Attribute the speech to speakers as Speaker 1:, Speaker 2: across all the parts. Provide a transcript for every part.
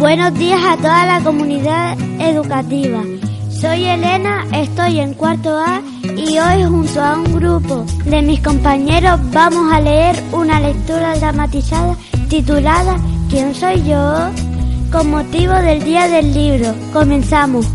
Speaker 1: Buenos días a toda la comunidad educativa. Soy Elena, estoy en cuarto A y hoy junto a un grupo de mis compañeros vamos a leer una lectura dramatizada titulada ¿Quién soy yo? con motivo del Día del Libro. Comenzamos.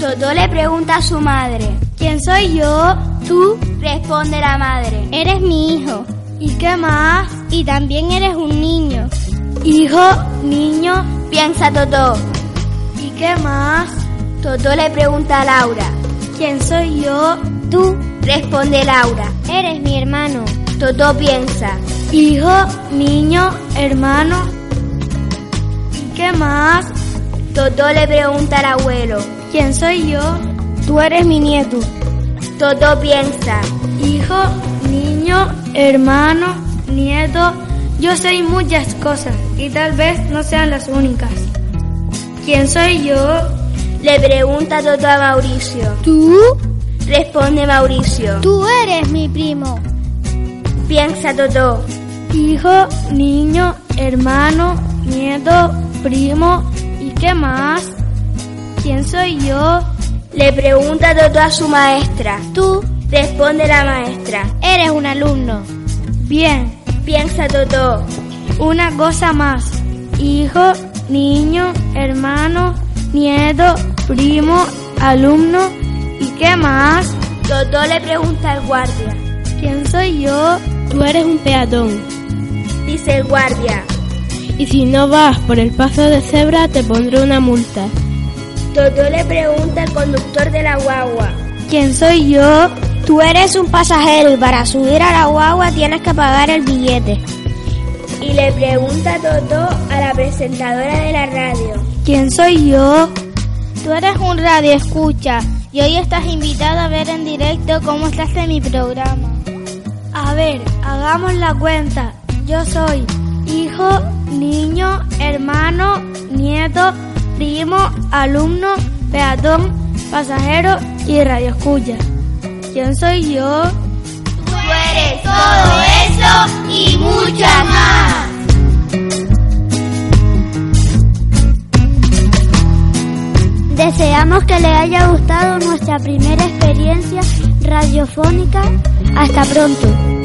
Speaker 2: Totó le pregunta a su madre.
Speaker 1: ¿Quién soy yo?
Speaker 2: Tú, responde la madre.
Speaker 3: Eres mi hijo.
Speaker 1: ¿Y qué más?
Speaker 3: Y también eres un niño.
Speaker 1: Hijo, niño,
Speaker 2: piensa Totó.
Speaker 1: ¿Y qué más?
Speaker 2: Totó le pregunta a Laura.
Speaker 1: ¿Quién soy yo?
Speaker 3: Tú,
Speaker 2: responde Laura.
Speaker 3: Eres mi hermano.
Speaker 2: Totó piensa.
Speaker 1: Hijo, niño, hermano. ¿Y qué más?
Speaker 2: Totó le pregunta al abuelo.
Speaker 1: ¿Quién soy yo?
Speaker 3: Tú eres mi nieto.
Speaker 2: Totó piensa.
Speaker 1: Hijo, niño, hermano, nieto. Yo soy muchas cosas y tal vez no sean las únicas. ¿Quién soy yo?
Speaker 2: Le pregunta Totó a Mauricio.
Speaker 3: ¿Tú?
Speaker 2: Responde Mauricio.
Speaker 3: Tú eres mi primo.
Speaker 2: Piensa Totó.
Speaker 1: Hijo, niño, hermano, nieto, primo. ¿Y qué más? ¿Quién soy yo?
Speaker 2: Le pregunta Totó a su maestra.
Speaker 3: Tú,
Speaker 2: responde la maestra.
Speaker 3: Eres un alumno.
Speaker 1: Bien,
Speaker 2: piensa Totó.
Speaker 1: Una cosa más. Hijo, niño, hermano, nieto, primo, alumno. ¿Y qué más?
Speaker 2: Totó le pregunta al guardia.
Speaker 1: ¿Quién soy yo?
Speaker 4: Tú eres un peatón.
Speaker 2: Dice el guardia.
Speaker 4: Y si no vas por el paso de cebra te pondré una multa.
Speaker 2: Totó le pregunta al conductor de la guagua.
Speaker 1: ¿Quién soy yo?
Speaker 3: Tú eres un pasajero y para subir a la guagua tienes que pagar el billete.
Speaker 2: Y le pregunta Totó a la presentadora de la radio.
Speaker 1: ¿Quién soy yo?
Speaker 3: Tú eres un radio escucha y hoy estás invitado a ver en directo cómo se hace mi programa.
Speaker 1: A ver, hagamos la cuenta. Yo soy hijo, niño, hermano, nieto, primo, alumno, peatón, pasajero y radio escucha. ¿Quién soy yo?
Speaker 2: Tú eres todo eso y mucha más.
Speaker 1: Deseamos que le haya gustado nuestra primera experiencia radiofónica. Hasta pronto.